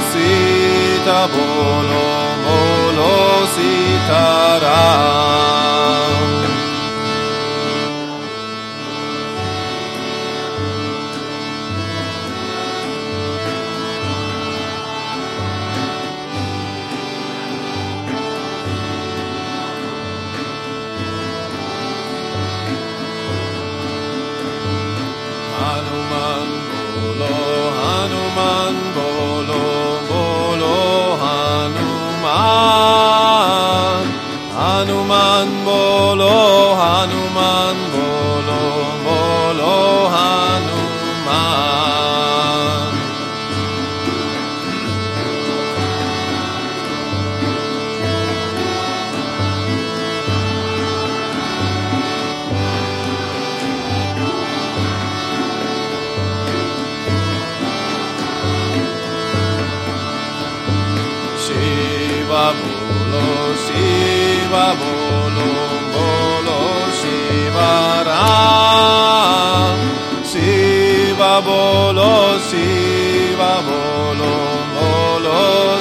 você tá bom. Siva Bolo Bolo Bolo Shiva Siva Bolo Shiva Bolo Bolo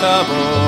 cantamos.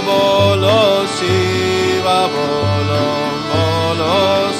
volo si va volo volo